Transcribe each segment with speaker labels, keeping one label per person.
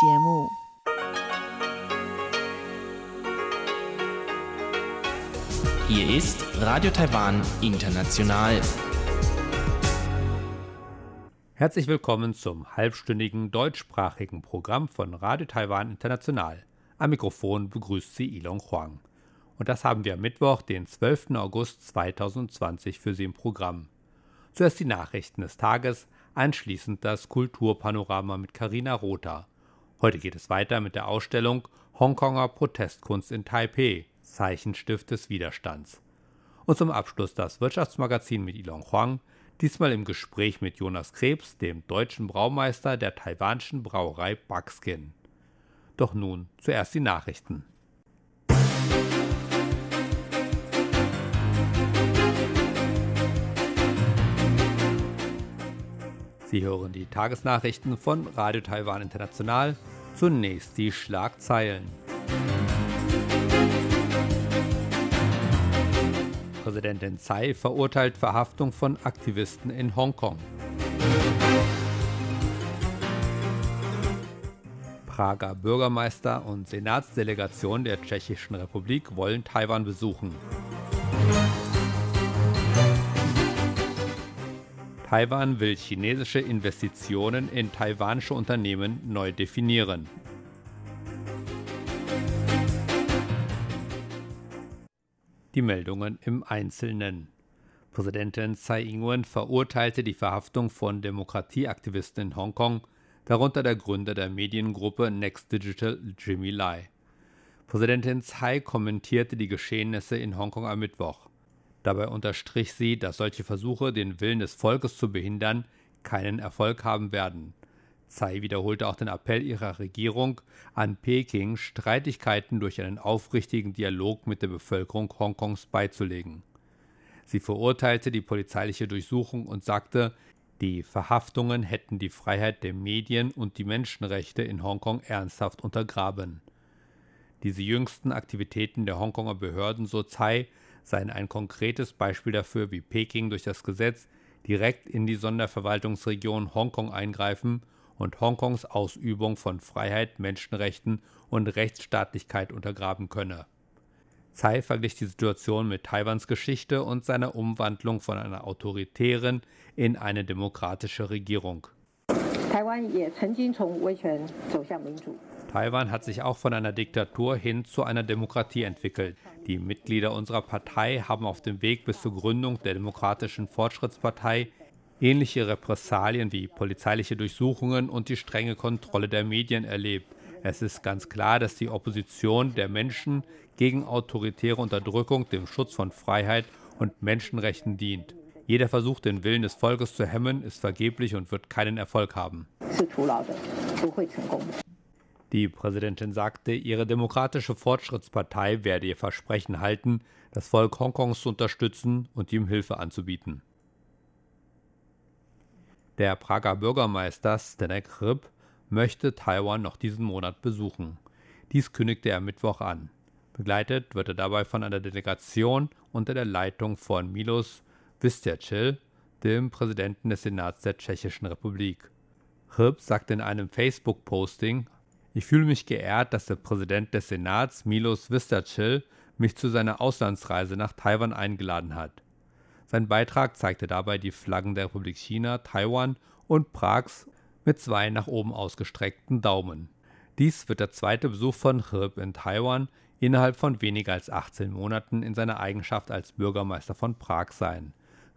Speaker 1: 节目。
Speaker 2: Hier ist Radio Taiwan International.
Speaker 3: Herzlich willkommen zum halbstündigen deutschsprachigen Programm von Radio Taiwan International. Am Mikrofon begrüßt Sie Ilon Huang. Und das haben wir am Mittwoch, den 12. August 2020 für Sie im Programm. Zuerst die Nachrichten des Tages, anschließend das Kulturpanorama mit Karina Rother. Heute geht es weiter mit der Ausstellung Hongkonger Protestkunst in Taipei, Zeichenstift des Widerstands. Und zum Abschluss das Wirtschaftsmagazin mit Ilon Huang, diesmal im Gespräch mit Jonas Krebs, dem deutschen Braumeister der taiwanischen Brauerei Buckskin. Doch nun zuerst die Nachrichten. Sie hören die Tagesnachrichten von Radio Taiwan International. Zunächst die Schlagzeilen. Präsidentin Tsai verurteilt Verhaftung von Aktivisten in Hongkong. Prager Bürgermeister und Senatsdelegation der Tschechischen Republik wollen Taiwan besuchen. Taiwan will chinesische Investitionen in taiwanische Unternehmen neu definieren. Die Meldungen im Einzelnen. Präsidentin Tsai Ing-wen verurteilte die Verhaftung von Demokratieaktivisten in Hongkong, darunter der Gründer der Mediengruppe Next Digital Jimmy Lai. Präsidentin Tsai kommentierte die Geschehnisse in Hongkong am Mittwoch. Dabei unterstrich sie, dass solche Versuche, den Willen des Volkes zu behindern, keinen Erfolg haben werden. Tsai wiederholte auch den Appell ihrer Regierung an Peking, Streitigkeiten durch einen aufrichtigen Dialog mit der Bevölkerung Hongkongs beizulegen. Sie verurteilte die polizeiliche Durchsuchung und sagte, die Verhaftungen hätten die Freiheit der Medien und die Menschenrechte in Hongkong ernsthaft untergraben. Diese jüngsten Aktivitäten der Hongkonger Behörden, so Tsai, seien ein konkretes Beispiel dafür, wie Peking durch das Gesetz direkt in die Sonderverwaltungsregion Hongkong eingreifen und Hongkongs Ausübung von Freiheit, Menschenrechten und Rechtsstaatlichkeit untergraben könne. Tsai verglich die Situation mit Taiwans Geschichte und seiner Umwandlung von einer autoritären in eine demokratische Regierung. Taiwan hat sich auch von einer Diktatur hin zu einer Demokratie entwickelt. Die Mitglieder unserer Partei haben auf dem Weg bis zur Gründung der Demokratischen Fortschrittspartei ähnliche Repressalien wie polizeiliche Durchsuchungen und die strenge Kontrolle der Medien erlebt. Es ist ganz klar, dass die Opposition der Menschen gegen autoritäre Unterdrückung dem Schutz von Freiheit und Menschenrechten dient. Jeder Versuch, den Willen des Volkes zu hemmen, ist vergeblich und wird keinen Erfolg haben. Die Präsidentin sagte, ihre Demokratische Fortschrittspartei werde ihr Versprechen halten, das Volk Hongkongs zu unterstützen und ihm Hilfe anzubieten. Der Prager Bürgermeister Stenek Rip möchte Taiwan noch diesen Monat besuchen. Dies kündigte er Mittwoch an. Begleitet wird er dabei von einer Delegation unter der Leitung von Milos Vystrčil, dem Präsidenten des Senats der Tschechischen Republik. Rip sagte in einem Facebook-Posting, ich fühle mich geehrt, dass der Präsident des Senats, Milos Vystrčil, mich zu seiner Auslandsreise nach Taiwan eingeladen hat. Sein Beitrag zeigte dabei die Flaggen der Republik China, Taiwan und Prags mit zwei nach oben ausgestreckten Daumen. Dies wird der zweite Besuch von Hirb in Taiwan innerhalb von weniger als 18 Monaten in seiner Eigenschaft als Bürgermeister von Prag sein.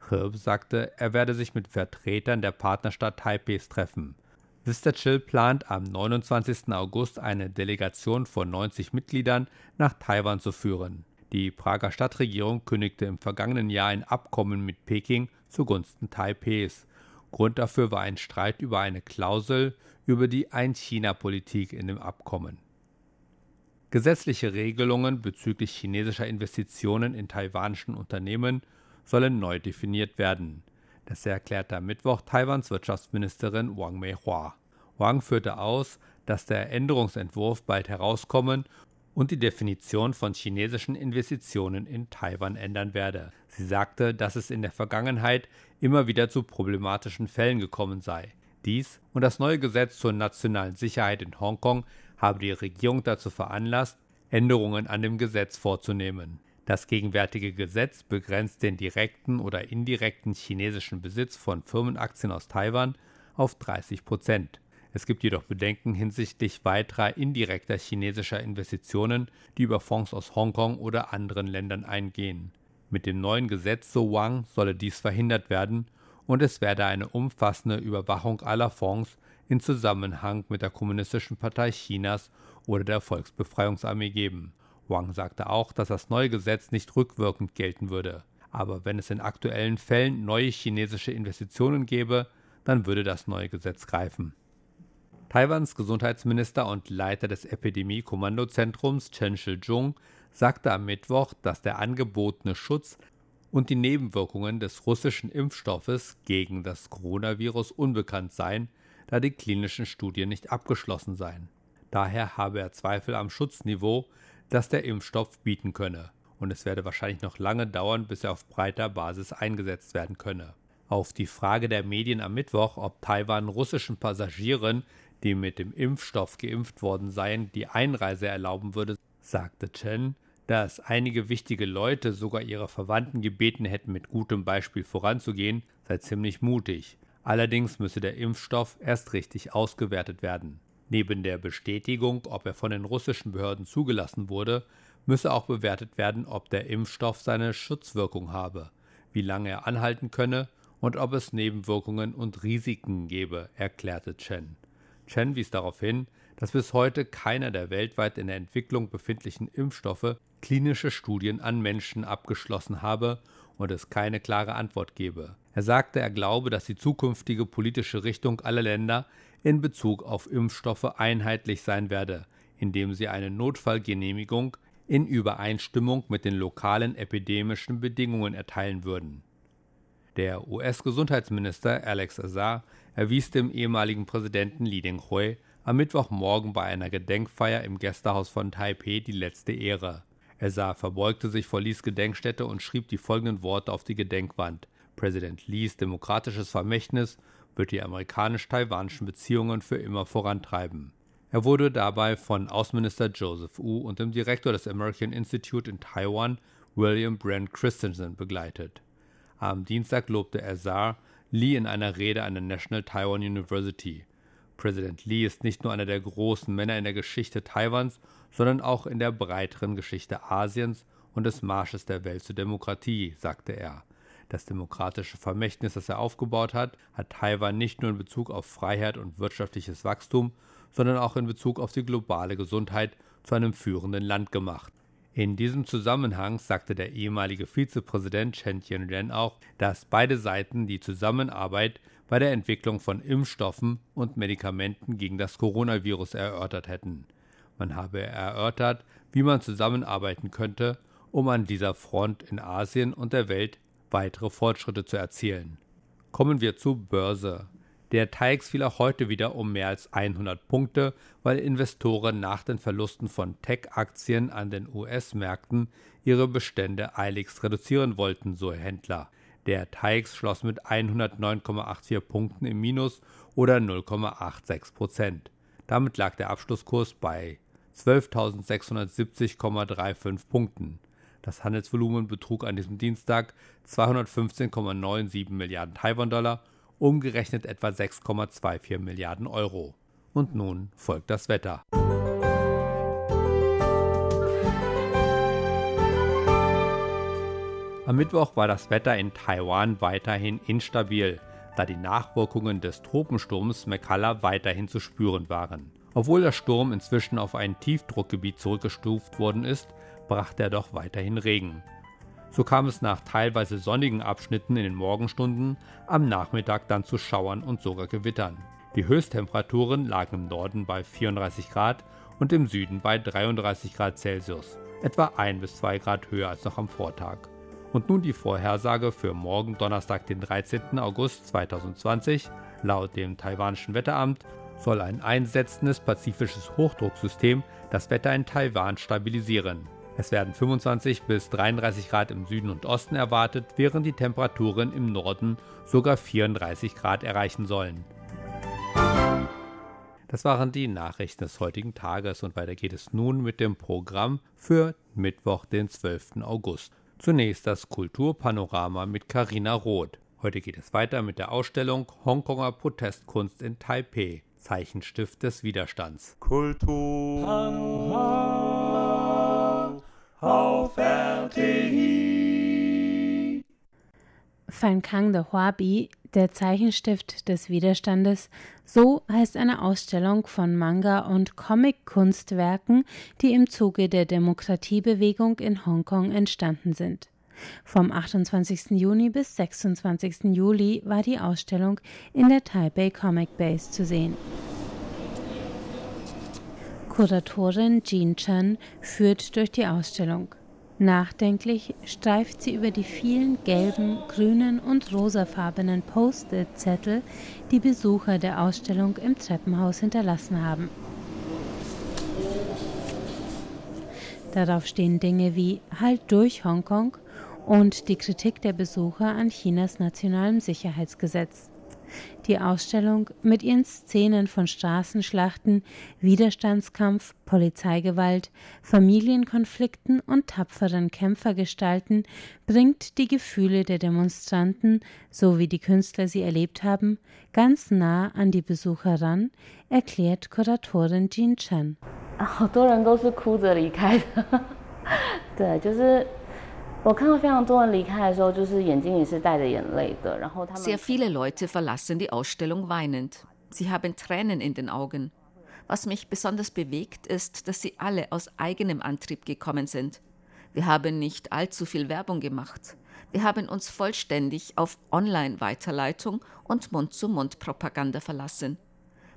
Speaker 3: Hirb sagte, er werde sich mit Vertretern der Partnerstadt Taipehs treffen. Vystrčil plant am 29. August eine Delegation von 90 Mitgliedern nach Taiwan zu führen. Die Prager Stadtregierung kündigte im vergangenen Jahr ein Abkommen mit Peking zugunsten Taipehs. Grund dafür war ein Streit über eine Klausel über die Ein-China-Politik in dem Abkommen. Gesetzliche Regelungen bezüglich chinesischer Investitionen in taiwanischen Unternehmen sollen neu definiert werden. Das erklärte am Mittwoch Taiwans Wirtschaftsministerin Wang Meihua. Wang führte aus, dass der Änderungsentwurf bald herauskommen und die Definition von chinesischen Investitionen in Taiwan ändern werde. Sie sagte, dass es in der Vergangenheit immer wieder zu problematischen Fällen gekommen sei. Dies und das neue Gesetz zur nationalen Sicherheit in Hongkong habe die Regierung dazu veranlasst, Änderungen an dem Gesetz vorzunehmen. Das gegenwärtige Gesetz begrenzt den direkten oder indirekten chinesischen Besitz von Firmenaktien aus Taiwan auf 30 Prozent. Es gibt jedoch Bedenken hinsichtlich weiterer indirekter chinesischer Investitionen, die über Fonds aus Hongkong oder anderen Ländern eingehen. Mit dem neuen Gesetz, so Wang, solle dies verhindert werden und es werde eine umfassende Überwachung aller Fonds in Zusammenhang mit der Kommunistischen Partei Chinas oder der Volksbefreiungsarmee geben. Wang sagte auch, dass das neue Gesetz nicht rückwirkend gelten würde. Aber wenn es in aktuellen Fällen neue chinesische Investitionen gäbe, dann würde das neue Gesetz greifen. Taiwans Gesundheitsminister und Leiter des Epidemie-Kommandozentrums Chen Shih-chung sagte am Mittwoch, dass der angebotene Schutz und die Nebenwirkungen des russischen Impfstoffes gegen das Coronavirus unbekannt seien, da die klinischen Studien nicht abgeschlossen seien. Daher habe er Zweifel am Schutzniveau, das der Impfstoff bieten könne, und es werde wahrscheinlich noch lange dauern, bis er auf breiter Basis eingesetzt werden könne. Auf die Frage der Medien am Mittwoch, ob Taiwan russischen Passagieren, die mit dem Impfstoff geimpft worden seien, die Einreise erlauben würde, sagte Chen, dass einige wichtige Leute sogar ihre Verwandten gebeten hätten, mit gutem Beispiel voranzugehen, sei ziemlich mutig. Allerdings müsse der Impfstoff erst richtig ausgewertet werden. Neben der Bestätigung, ob er von den russischen Behörden zugelassen wurde, müsse auch bewertet werden, ob der Impfstoff seine Schutzwirkung habe, wie lange er anhalten könne und ob es Nebenwirkungen und Risiken gebe, erklärte Chen. Chen wies darauf hin, dass bis heute keiner der weltweit in der Entwicklung befindlichen Impfstoffe klinische Studien an Menschen abgeschlossen habe und es keine klare Antwort gebe. Er sagte, er glaube, dass die zukünftige politische Richtung aller Länder in Bezug auf Impfstoffe einheitlich sein werde, indem sie eine Notfallgenehmigung in Übereinstimmung mit den lokalen epidemischen Bedingungen erteilen würden. Der US-Gesundheitsminister Alex Azar erwies dem ehemaligen Präsidenten Li Dinghui am Mittwochmorgen bei einer Gedenkfeier im Gästehaus von Taipeh die letzte Ehre. Azar verbeugte sich vor Lis Gedenkstätte und schrieb die folgenden Worte auf die Gedenkwand. Präsident Lees demokratisches Vermächtnis wird die amerikanisch-taiwanischen Beziehungen für immer vorantreiben. Er wurde dabei von Außenminister Joseph Wu und dem Direktor des American Institute in Taiwan, William Brent Christensen, begleitet. Am Dienstag lobte Azar Lee in einer Rede an der National Taiwan University. Präsident Lee ist nicht nur einer der großen Männer in der Geschichte Taiwans, sondern auch in der breiteren Geschichte Asiens und des Marsches der Welt zur Demokratie, sagte er. Das demokratische Vermächtnis, das er aufgebaut hat, hat Taiwan nicht nur in Bezug auf Freiheit und wirtschaftliches Wachstum, sondern auch in Bezug auf die globale Gesundheit zu einem führenden Land gemacht. In diesem Zusammenhang sagte der ehemalige Vizepräsident Chen Tianren auch, dass beide Seiten die Zusammenarbeit bei der Entwicklung von Impfstoffen und Medikamenten gegen das Coronavirus erörtert hätten. Man habe erörtert, wie man zusammenarbeiten könnte, um an dieser Front in Asien und der Welt weitere Fortschritte zu erzielen. Kommen wir zur Börse. Der TAIX fiel auch heute wieder um mehr als 100 Punkte, weil Investoren nach den Verlusten von Tech-Aktien an den US-Märkten ihre Bestände eiligst reduzieren wollten, so Händler. Der TAIX schloss mit 109,84 Punkten im Minus oder 0,86 Prozent. Damit lag der Abschlusskurs bei 12.670,35 Punkten. Das Handelsvolumen betrug an diesem Dienstag 215,97 Milliarden Taiwan-Dollar, umgerechnet etwa 6,24 Milliarden Euro. Und nun folgt das Wetter. Am Mittwoch war das Wetter in Taiwan weiterhin instabil, da die Nachwirkungen des Tropensturms Mekalla weiterhin zu spüren waren. Obwohl der Sturm inzwischen auf ein Tiefdruckgebiet zurückgestuft worden ist, brachte er doch weiterhin Regen. So kam es nach teilweise sonnigen Abschnitten in den Morgenstunden am Nachmittag dann zu Schauern und sogar Gewittern. Die Höchsttemperaturen lagen im Norden bei 34 Grad und im Süden bei 33 Grad Celsius, etwa 1 bis 2 Grad höher als noch am Vortag. Und nun die Vorhersage für morgen Donnerstag, den 13. August 2020. Laut dem taiwanischen Wetteramt soll ein einsetzendes pazifisches Hochdrucksystem das Wetter in Taiwan stabilisieren. Es werden 25 bis 33 Grad im Süden und Osten erwartet, während die Temperaturen im Norden sogar 34 Grad erreichen sollen. Das waren die Nachrichten des heutigen Tages und weiter geht es nun mit dem Programm für Mittwoch, den 12. August. Zunächst das Kulturpanorama mit Karina Roth. Heute geht es weiter mit der Ausstellung Hongkonger Protestkunst in Taipei, Zeichenstift des Widerstands.
Speaker 1: Kultur
Speaker 4: Fan Kang de Huabi der Zeichenstift des Widerstandes, so heißt eine Ausstellung von Manga- und Comic-Kunstwerken, die im Zuge der Demokratiebewegung in Hongkong entstanden sind. Vom 28. Juni bis 26. Juli war die Ausstellung in der Taipei Comic Base zu sehen. Kuratorin Jean Chen führt durch die Ausstellung. Nachdenklich streift sie über die vielen gelben, grünen und rosafarbenen Post-it-Zettel, die Besucher der Ausstellung im Treppenhaus hinterlassen haben. Darauf stehen Dinge wie Halt durch Hongkong und die Kritik der Besucher an Chinas nationalem Sicherheitsgesetz Die Ausstellung mit ihren Szenen von Straßenschlachten, Widerstandskampf, Polizeigewalt, Familienkonflikten und tapferen Kämpfergestalten bringt die Gefühle der Demonstranten, so wie die Künstler sie erlebt haben, ganz nah an die Besucher ran, erklärt Kuratorin Jean Chen.
Speaker 5: 好多人都是哭着离开的，对，就是
Speaker 6: sehr viele Leute verlassen die Ausstellung weinend. Sie haben Tränen in den Augen. Was mich besonders bewegt, ist, dass sie alle aus eigenem Antrieb gekommen sind. Wir haben nicht allzu viel Werbung gemacht. Wir haben uns vollständig auf Online-Weiterleitung und Mund-zu-Mund-Propaganda verlassen.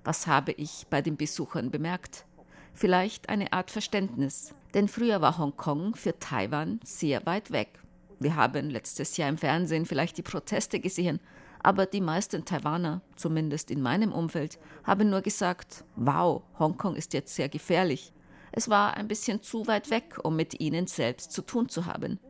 Speaker 6: Was habe ich bei den Besuchern bemerkt? Vielleicht eine Art Verständnis. Denn früher war Hongkong für Taiwan sehr weit weg. Wir haben letztes Jahr im Fernsehen vielleicht die Proteste gesehen, aber die meisten Taiwaner, zumindest in meinem Umfeld, haben nur gesagt, wow, Hongkong ist jetzt sehr gefährlich. Es war ein bisschen zu weit weg, um mit ihnen selbst zu tun zu haben.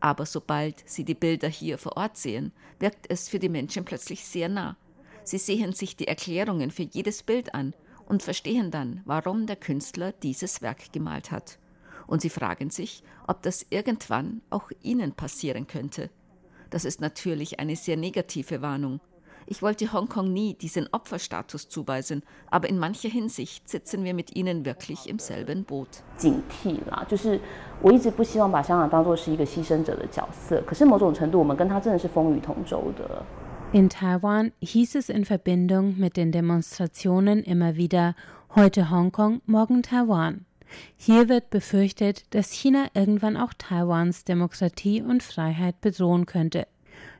Speaker 6: Aber sobald sie die Bilder hier vor Ort sehen, wirkt es für die Menschen plötzlich sehr nah. Sie sehen sich die Erklärungen für jedes Bild an und verstehen dann, warum der Künstler dieses Werk gemalt hat und sie fragen sich, ob das irgendwann auch ihnen passieren könnte. Das ist natürlich eine sehr negative Warnung. Ich wollte Hongkong nie diesen Opferstatus zuweisen, aber in mancher Hinsicht sitzen wir mit ihnen wirklich im selben Boot.
Speaker 4: In Taiwan hieß es in Verbindung mit den Demonstrationen immer wieder heute Hongkong, morgen Taiwan. Hier wird befürchtet, dass China irgendwann auch Taiwans Demokratie und Freiheit bedrohen könnte.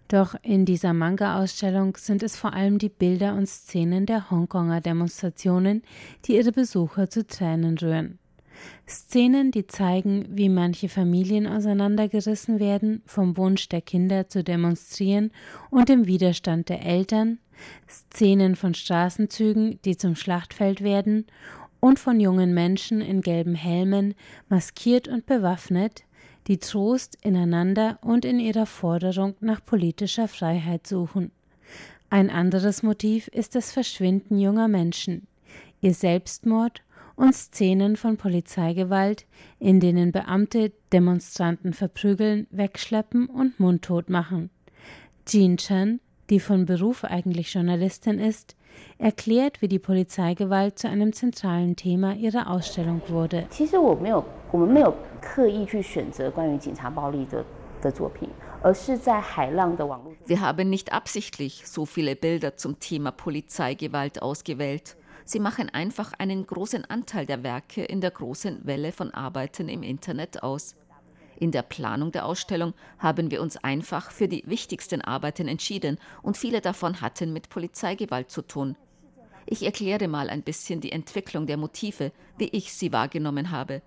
Speaker 4: Doch in dieser Manga-Ausstellung sind es vor allem die Bilder und Szenen der Hongkonger Demonstrationen, die ihre Besucher zu Tränen rühren. Szenen, die zeigen, wie manche Familien auseinandergerissen werden, vom Wunsch der Kinder zu demonstrieren und dem Widerstand der Eltern, Szenen von Straßenzügen, die zum Schlachtfeld werden und von jungen Menschen in gelben Helmen, maskiert und bewaffnet, die Trost ineinander und in ihrer Forderung nach politischer Freiheit suchen. Ein anderes Motiv ist das Verschwinden junger Menschen, ihr Selbstmord und Szenen von Polizeigewalt, in denen Beamte Demonstranten verprügeln, wegschleppen und mundtot machen. Jean Chen, die von Beruf eigentlich Journalistin ist, erklärt, wie die Polizeigewalt zu einem zentralen Thema ihrer Ausstellung wurde.
Speaker 6: Wir haben nicht absichtlich so viele Bilder zum Thema Polizeigewalt ausgewählt. Sie machen einfach einen großen Anteil der Werke in der großen Welle von Arbeiten im Internet aus. In der Planung der Ausstellung haben wir uns einfach für die wichtigsten Arbeiten entschieden und viele davon hatten mit Polizeigewalt zu tun. Ich erkläre mal ein bisschen die Entwicklung der Motive, wie ich sie wahrgenommen habe.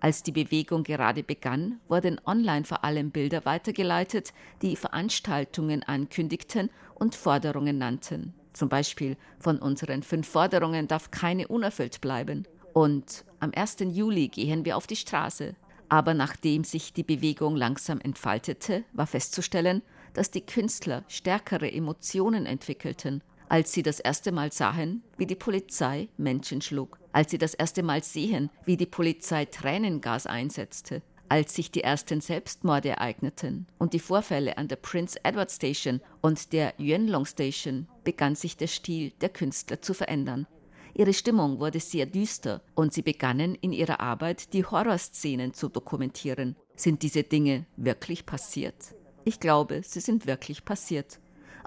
Speaker 6: Als die Bewegung gerade begann, wurden online vor allem Bilder weitergeleitet, die Veranstaltungen ankündigten und Forderungen nannten. Zum Beispiel von unseren fünf Forderungen darf keine unerfüllt bleiben. Und am 1. Juli gehen wir auf die Straße. Aber nachdem sich die Bewegung langsam entfaltete, war festzustellen, dass die Künstler stärkere Emotionen entwickelten. als sie das erste Mal sahen, wie die Polizei Menschen schlug, als sie das erste Mal sehen, wie die Polizei Tränengas einsetzte, als sich die ersten Selbstmorde ereigneten und die Vorfälle an der Prince Edward Station und der Yuanlong Station, begann sich der Stil der Künstler zu verändern. Ihre Stimmung wurde sehr düster und sie begannen in ihrer Arbeit die Horrorszenen zu dokumentieren. Sind diese Dinge wirklich passiert? Ich glaube, sie sind wirklich passiert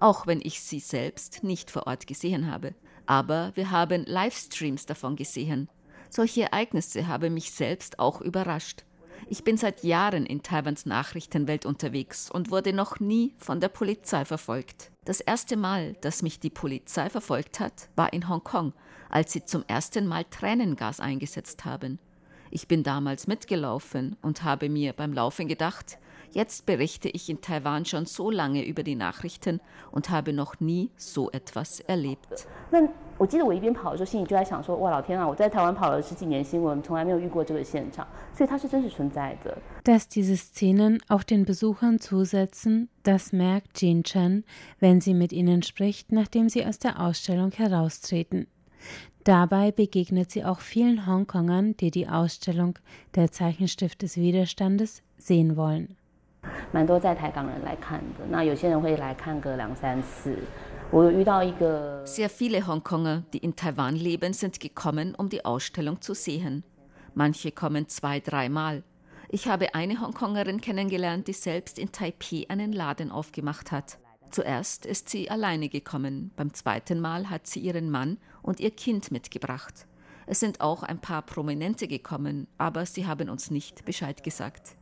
Speaker 6: auch wenn ich sie selbst nicht vor Ort gesehen habe. Aber wir haben Livestreams davon gesehen. Solche Ereignisse haben mich selbst auch überrascht. Ich bin seit Jahren in Taiwans Nachrichtenwelt unterwegs und wurde noch nie von der Polizei verfolgt. Das erste Mal, dass mich die Polizei verfolgt hat, war in Hongkong, als sie zum ersten Mal Tränengas eingesetzt haben. Ich bin damals mitgelaufen und habe mir beim Laufen gedacht, Jetzt berichte ich in Taiwan schon so lange über die Nachrichten und habe noch nie so etwas erlebt.
Speaker 4: Dass diese Szenen auch den Besuchern zusetzen, das merkt Jean Chen, wenn sie mit ihnen spricht, nachdem sie aus der Ausstellung heraustreten. Dabei begegnet sie auch vielen Hongkongern, die die Ausstellung Der Zeichenstift des Widerstandes sehen wollen.
Speaker 6: Sehr viele Hongkonger, die in Taiwan leben, sind gekommen, um die Ausstellung zu sehen. Manche kommen zwei, dreimal. Ich habe eine Hongkongerin kennengelernt, die selbst in Taipei einen Laden aufgemacht hat. Zuerst ist sie alleine gekommen, beim zweiten Mal hat sie ihren Mann und ihr Kind mitgebracht. Es sind auch ein paar Prominente gekommen, aber sie haben uns nicht Bescheid gesagt.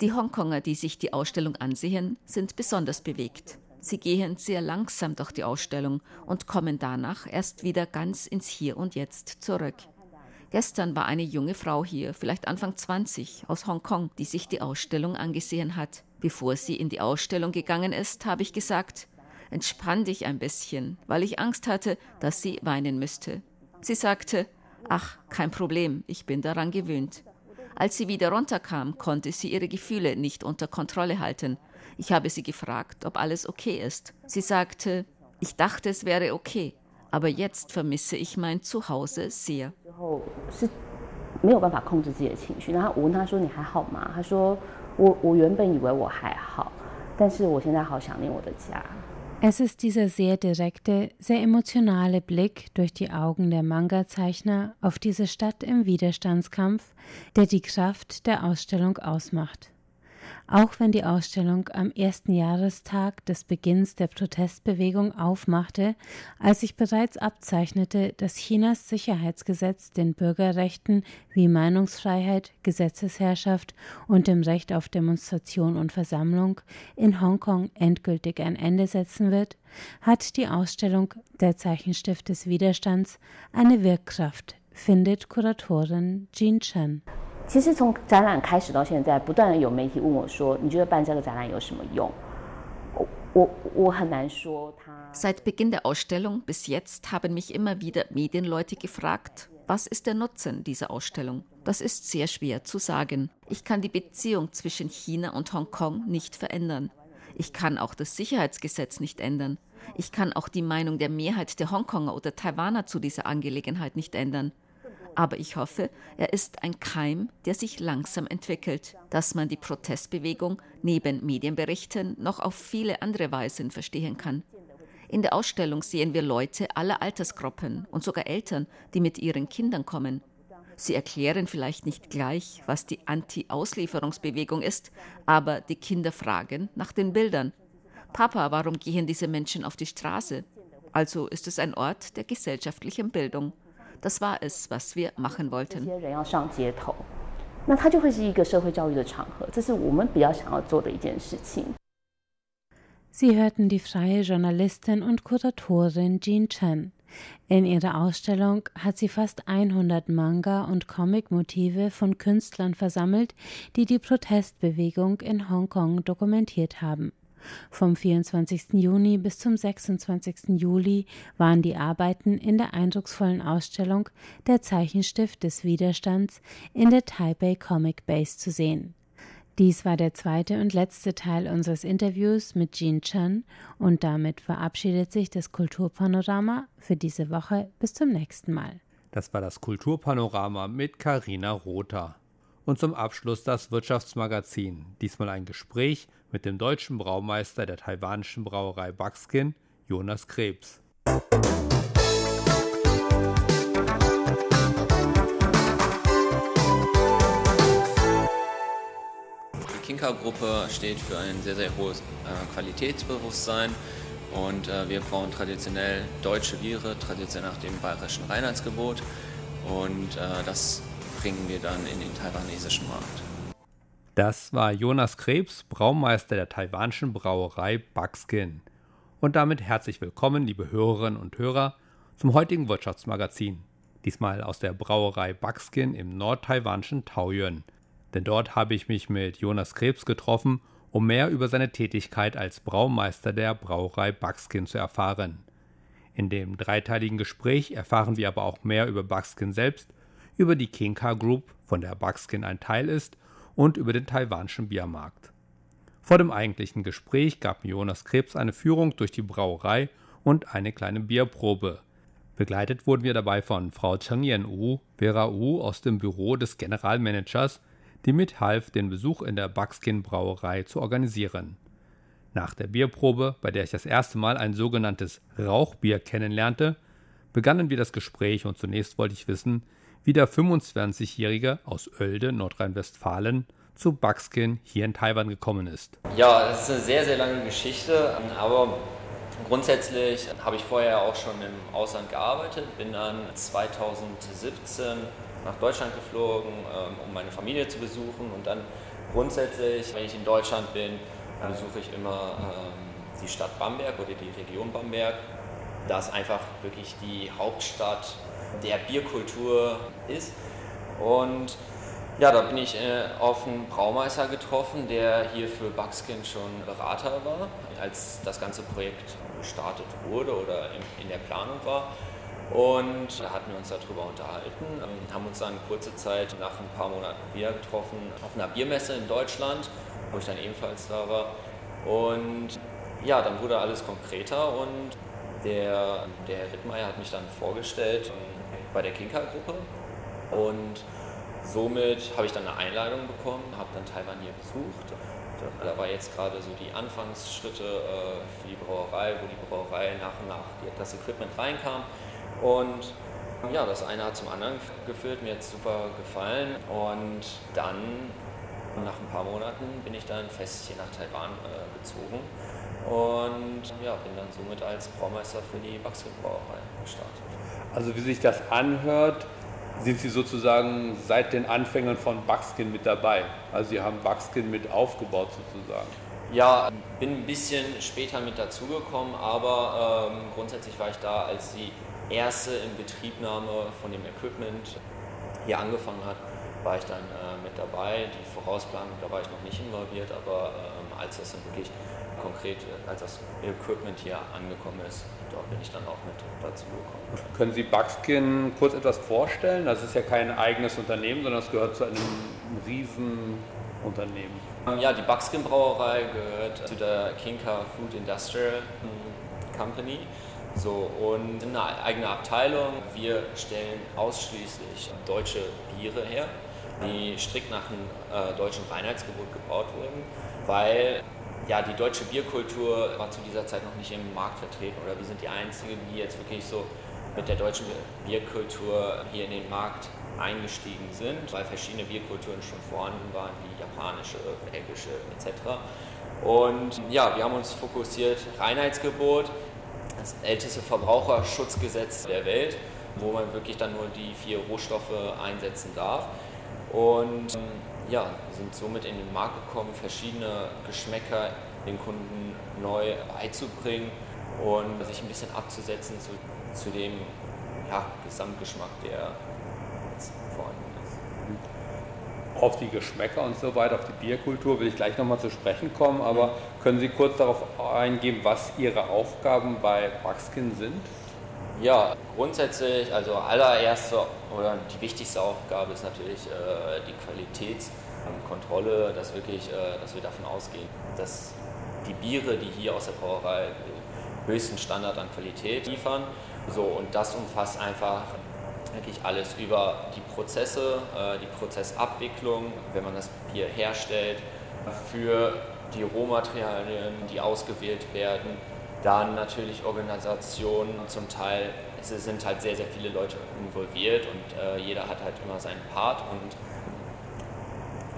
Speaker 6: Die Hongkonger, die sich die Ausstellung ansehen, sind besonders bewegt. Sie gehen sehr langsam durch die Ausstellung und kommen danach erst wieder ganz ins Hier und Jetzt zurück. Gestern war eine junge Frau hier, vielleicht Anfang 20, aus Hongkong, die sich die Ausstellung angesehen hat. Bevor sie in die Ausstellung gegangen ist, habe ich gesagt, entspann dich ein bisschen, weil ich Angst hatte, dass sie weinen müsste. Sie sagte, ach, kein Problem, ich bin daran gewöhnt. Als sie wieder runterkam, konnte sie ihre Gefühle nicht unter Kontrolle halten. Ich habe sie gefragt, ob alles okay ist. Sie sagte, ich dachte, es wäre okay, aber jetzt vermisse ich mein Zuhause sehr. 没有办法控制自己的情绪。然后我问他说：“你还好吗？”他说：“我我原本以为我还好，但是我现在好想念我的家。”
Speaker 4: Es ist dieser sehr direkte, sehr emotionale Blick durch die Augen der Manga-Zeichner auf diese Stadt im Widerstandskampf, der die Kraft der Ausstellung ausmacht. Auch wenn die Ausstellung am ersten Jahrestag des Beginns der Protestbewegung aufmachte, als sich bereits abzeichnete, dass Chinas Sicherheitsgesetz den Bürgerrechten wie Meinungsfreiheit, Gesetzesherrschaft und dem Recht auf Demonstration und Versammlung in Hongkong endgültig ein Ende setzen wird, hat die Ausstellung Der Zeichenstift des Widerstands eine Wirkkraft, findet Kuratorin Jean Chen.
Speaker 5: 其实从展览开始到现在，不断的有媒体问我说：“你觉得办这个展览有什么用？”我我我很难说。
Speaker 6: Seit Beginn der Ausstellung bis jetzt haben mich immer wieder Medienleute gefragt, was ist der Nutzen dieser Ausstellung? Das ist sehr schwer zu sagen. Ich kann die Beziehung zwischen China und Hongkong nicht verändern. Ich kann auch das Sicherheitsgesetz nicht ändern. Ich kann auch die Meinung der Mehrheit der Hongkonger oder Taiwaner zu dieser Angelegenheit nicht ändern. Aber ich hoffe, er ist ein Keim, der sich langsam entwickelt, dass man die Protestbewegung neben Medienberichten noch auf viele andere Weisen verstehen kann. In der Ausstellung sehen wir Leute aller Altersgruppen und sogar Eltern, die mit ihren Kindern kommen. Sie erklären vielleicht nicht gleich, was die Anti-Auslieferungsbewegung ist, aber die Kinder fragen nach den Bildern. Papa, warum gehen diese Menschen auf die Straße? Also ist es ein Ort der gesellschaftlichen Bildung. Das war es, was wir machen wollten.
Speaker 4: Sie hörten die freie Journalistin und Kuratorin Jean Chen. In ihrer Ausstellung hat sie fast 100 Manga- und Comic-Motive von Künstlern versammelt, die die Protestbewegung in Hongkong dokumentiert haben. Vom 24. Juni bis zum 26. Juli waren die Arbeiten in der eindrucksvollen Ausstellung Der Zeichenstift des Widerstands in der Taipei Comic Base zu sehen. Dies war der zweite und letzte Teil unseres Interviews mit Jean Chen und damit verabschiedet sich das Kulturpanorama für diese Woche bis zum nächsten Mal.
Speaker 3: Das war das Kulturpanorama mit Karina Rother. Und zum Abschluss das Wirtschaftsmagazin. Diesmal ein Gespräch mit dem deutschen Braumeister der taiwanischen Brauerei Buckskin, Jonas Krebs.
Speaker 7: Die Kinka-Gruppe steht für ein sehr, sehr hohes äh, Qualitätsbewusstsein und äh, wir brauen traditionell deutsche Biere, traditionell nach dem bayerischen Reinheitsgebot und äh, das bringen wir dann in den taiwanesischen Markt.
Speaker 3: Das war Jonas Krebs, Braumeister der taiwanischen Brauerei Buckskin. Und damit herzlich willkommen, liebe Hörerinnen und Hörer, zum heutigen Wirtschaftsmagazin. Diesmal aus der Brauerei Buckskin im nordtaiwanischen Taoyuan. Denn dort habe ich mich mit Jonas Krebs getroffen, um mehr über seine Tätigkeit als Braumeister der Brauerei Buckskin zu erfahren. In dem dreiteiligen Gespräch erfahren wir aber auch mehr über Buckskin selbst, über die Kinka Group, von der Buckskin ein Teil ist, und über den taiwanischen Biermarkt. Vor dem eigentlichen Gespräch gab Jonas Krebs eine Führung durch die Brauerei und eine kleine Bierprobe. Begleitet wurden wir dabei von Frau Cheng Yen Wu, Vera Wu aus dem Büro des Generalmanagers, die mithalf, den Besuch in der Buckskin Brauerei zu organisieren. Nach der Bierprobe, bei der ich das erste Mal ein sogenanntes Rauchbier kennenlernte, begannen wir das Gespräch und zunächst wollte ich wissen, wie der 25-Jährige aus Oelde, Nordrhein-Westfalen, zu Buckskin hier in Taiwan gekommen ist.
Speaker 7: Ja, es ist eine sehr, sehr lange Geschichte, aber grundsätzlich habe ich vorher auch schon im Ausland gearbeitet, bin dann 2017 nach Deutschland geflogen, ähm, um meine Familie zu besuchen und dann grundsätzlich, wenn ich in Deutschland bin, besuche ich immer ähm, die Stadt Bamberg oder die Region Bamberg. Das einfach wirklich die Hauptstadt der Bierkultur ist. Und ja, da bin ich äh, auf einen Braumeister getroffen, der hier für Buckskin schon Berater war, als das ganze Projekt gestartet wurde oder in, der Planung war. Und da hatten wir uns darüber unterhalten, ähm, haben uns dann kurze Zeit nach ein paar Monaten wieder getroffen auf einer Biermesse in Deutschland, wo ich dann ebenfalls da war. Und ja, dann wurde alles konkreter und der, der Herr Rittmeier hat mich dann vorgestellt bei der Kinka-Gruppe und somit habe ich dann eine Einladung bekommen, habe dann Taiwan hier besucht. Da war jetzt gerade so die Anfangsschritte äh, für die Brauerei, wo die Brauerei nach und nach das Equipment reinkam. Und ja, das eine hat zum anderen geführt, mir hat es super gefallen. Und dann, nach ein paar Monaten, bin ich dann fest hier nach Taiwan äh, gezogen und ja, bin dann somit als Braumeister für die Buckskin-Brauerei gestartet.
Speaker 3: Also wie sich das anhört, sind Sie sozusagen seit den Anfängen von Buckskin mit dabei. Also Sie haben Buckskin mit aufgebaut sozusagen.
Speaker 7: Ja, bin ein bisschen später mit dazugekommen, aber ähm, grundsätzlich war ich da, als die erste Inbetriebnahme von dem Equipment hier angefangen hat, war ich dann äh, mit dabei. Die Vorausplanung, da war ich noch nicht involviert, aber ähm, als das dann wirklich konkret, äh, als das Equipment hier angekommen ist, dort bin ich dann auch mit dazu gekommen.
Speaker 3: Können Sie Buckskin kurz etwas vorstellen? Das ist ja kein eigenes Unternehmen, sondern es gehört zu einem riesen Unternehmen.
Speaker 7: Ja, die Buckskin Brauerei gehört zu der Kinka Food Industrial Company. So, und eine eigene Abteilung. Wir stellen ausschließlich deutsche Biere her, die strikt nach dem äh, deutschen Reinheitsgebot gebaut wurden, weil ja, die deutsche Bierkultur war zu dieser Zeit noch nicht im Markt vertreten oder wir sind die Einzigen, die jetzt wirklich so mit der deutschen Bierkultur hier in den Markt eingestiegen sind, weil verschiedene Bierkulturen schon vorhanden waren, wie japanische, belgische etc. Und ja, wir haben uns fokussiert, Reinheitsgebot, das älteste Verbraucherschutzgesetz der Welt, wo man wirklich dann nur die vier Rohstoffe einsetzen darf. Und ja, sind somit in den Markt gekommen, verschiedene Geschmäcker den Kunden neu beizubringen und sich ein bisschen abzusetzen zu, zu dem ja, Gesamtgeschmack, der jetzt vorhanden ist.
Speaker 3: Auf die Geschmäcker und so weiter, auf die Bierkultur will ich gleich nochmal zu sprechen kommen, aber können Sie kurz darauf eingehen, was Ihre Aufgaben bei Buckskin sind?
Speaker 7: Ja, grundsätzlich, also allererste oder die wichtigste Aufgabe ist natürlich äh, die ähm, Kontrolle, dass, wirklich, äh, dass wir davon ausgehen, dass die Biere, die hier aus der Brauerei den höchsten Standard an Qualität liefern. So, und das umfasst einfach wirklich alles über die Prozesse, äh, die Prozessabwicklung, wenn man das Bier herstellt, für die Rohmaterialien, die ausgewählt werden, dann natürlich Organisationen, zum Teil es sind halt sehr, sehr viele Leute involviert und äh, jeder hat halt immer seinen Part und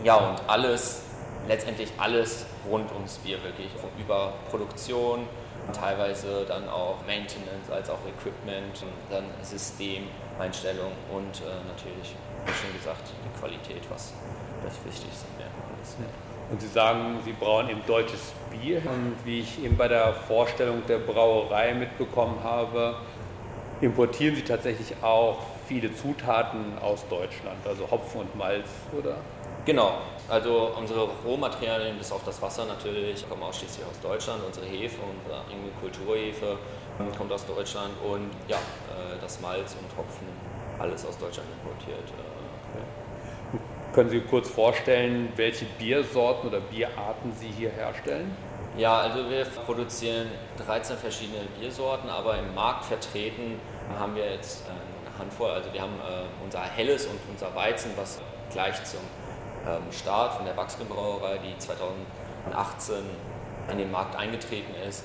Speaker 7: ja, und alles, letztendlich alles rund ums Bier wirklich, über Produktion, teilweise dann auch Maintenance, als auch Equipment, dann Systemeinstellung und äh, natürlich, wie schon gesagt, die Qualität, was das Wichtigste mehr ist.
Speaker 3: Und Sie sagen, Sie brauen eben deutsches Bier. Und wie ich eben bei der Vorstellung der Brauerei mitbekommen habe, importieren Sie tatsächlich auch viele Zutaten aus Deutschland, also Hopfen und Malz, oder?
Speaker 7: Genau, also unsere Rohmaterialien, bis auf das Wasser natürlich, kommen ausschließlich aus Deutschland. Unsere Hefe, unsere eigene Kulturhefe kommt aus Deutschland und ja, äh, das Malz und Hopfen, alles aus Deutschland importiert.
Speaker 3: Können Sie kurz vorstellen, welche Biersorten oder Bierarten Sie hier herstellen?
Speaker 7: Ja, also wir produzieren 13 verschiedene Biersorten, aber im Markt vertreten haben wir jetzt eine Handvoll. Also wir haben äh, unser Helles und unser Weizen, was gleich zum ähm, Start von der Buckskin Brauerei, die 2018 in den Markt eingetreten ist.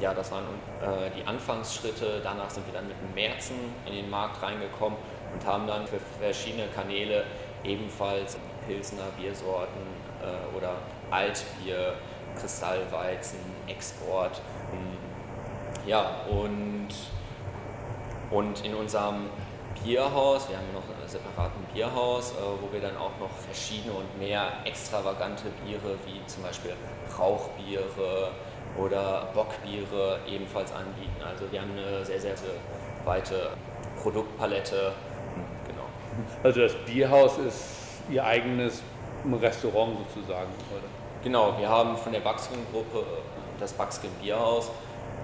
Speaker 7: Ja, das waren äh, die Anfangsschritte. Danach sind wir dann mit dem Märzen in den Markt reingekommen und haben dann für verschiedene Kanäle ebenfalls Pilsner Biersorten äh, oder Altbier, Kristallweizen, Export. Ja, und, und in unserem Bierhaus, wir haben noch einen separaten Bierhaus, äh, wo wir dann auch noch verschiedene und mehr extravagante Biere wie zum Beispiel Rauchbiere oder Bockbiere ebenfalls anbieten. Also wir haben eine sehr, sehr weite Produktpalette.
Speaker 3: Also das Bierhaus ist Ihr eigenes Restaurant sozusagen, oder?
Speaker 7: Genau, wir haben von der Buckskin-Gruppe das Buckskin Bierhaus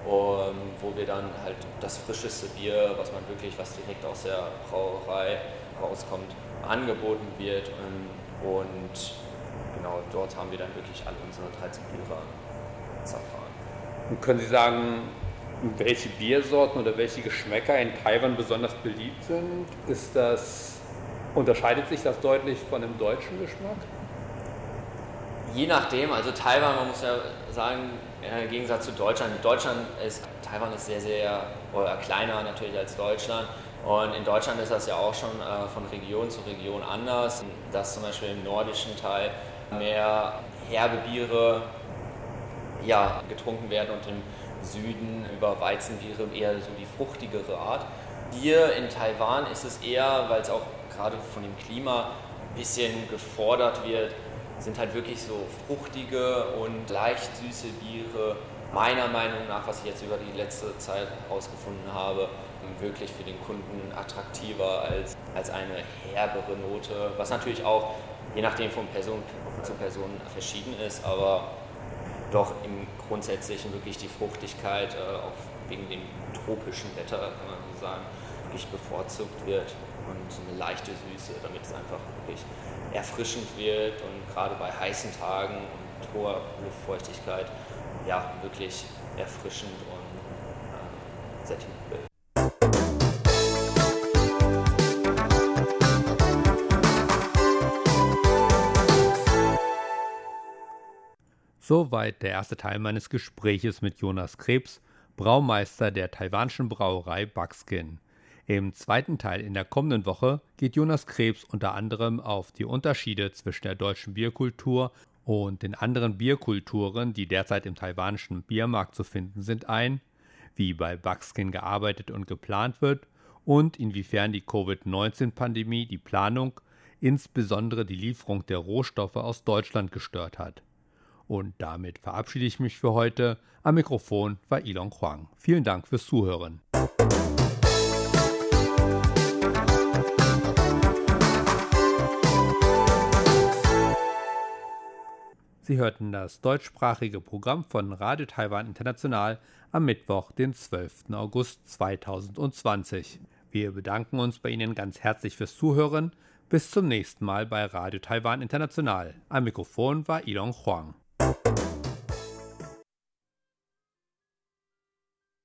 Speaker 7: und wo wir dann halt das frischeste Bier, was man wirklich, was direkt aus der Brauerei rauskommt, angeboten wird. Und, und genau dort haben wir dann wirklich alle unsere 13 Biere zerfahren.
Speaker 3: Und können Sie sagen, welche Biersorten oder welche Geschmäcker in Taiwan besonders beliebt sind? Ist das, unterscheidet sich das deutlich von dem deutschen Geschmack?
Speaker 7: Je nachdem, also Taiwan, man muss ja sagen, im Gegensatz zu Deutschland, Deutschland ist, Taiwan ist sehr, sehr oder kleiner natürlich als Deutschland. Und in Deutschland ist das ja auch schon äh, von Region zu Region anders, dass zum Beispiel im nordischen Teil mehr herbe Biere ja, getrunken werden und im Süden über Weizenbiere eher so die fruchtigere Art. Hier in Taiwan ist es eher, weil es auch gerade von dem Klima ein bisschen gefordert wird, sind halt wirklich so fruchtige und leicht süße Biere, meiner Meinung nach, was ich jetzt über die letzte Zeit herausgefunden habe, wirklich für den Kunden attraktiver als, als eine herbere Note, was natürlich auch je nachdem von Person zu Person verschieden ist, aber doch im Grundsätzlichen wirklich die Fruchtigkeit, äh, auch wegen dem tropischen Wetter, kann man so sagen, wirklich bevorzugt wird und eine leichte Süße, damit es einfach wirklich erfrischend wird und gerade bei heißen Tagen und hoher Luftfeuchtigkeit ja wirklich erfrischend und äh, sättigend wird.
Speaker 3: Soweit der erste Teil meines Gespräches mit Jonas Krebs, Braumeister der taiwanischen Brauerei Buckskin. Im zweiten Teil in der kommenden Woche geht Jonas Krebs unter anderem auf die Unterschiede zwischen der deutschen Bierkultur und den anderen Bierkulturen, die derzeit im taiwanischen Biermarkt zu finden sind, ein, wie bei Buckskin gearbeitet und geplant wird und inwiefern die Covid-19-Pandemie die Planung, insbesondere die Lieferung der Rohstoffe aus Deutschland gestört hat. Und damit verabschiede ich mich für heute. Am Mikrofon war Ilon Huang. Vielen Dank fürs Zuhören. Sie hörten das deutschsprachige Programm von Radio Taiwan International am Mittwoch, den 12. August 2020. Wir bedanken uns bei Ihnen ganz herzlich fürs Zuhören. Bis zum nächsten Mal bei Radio Taiwan International. Am Mikrofon war Ilon Huang.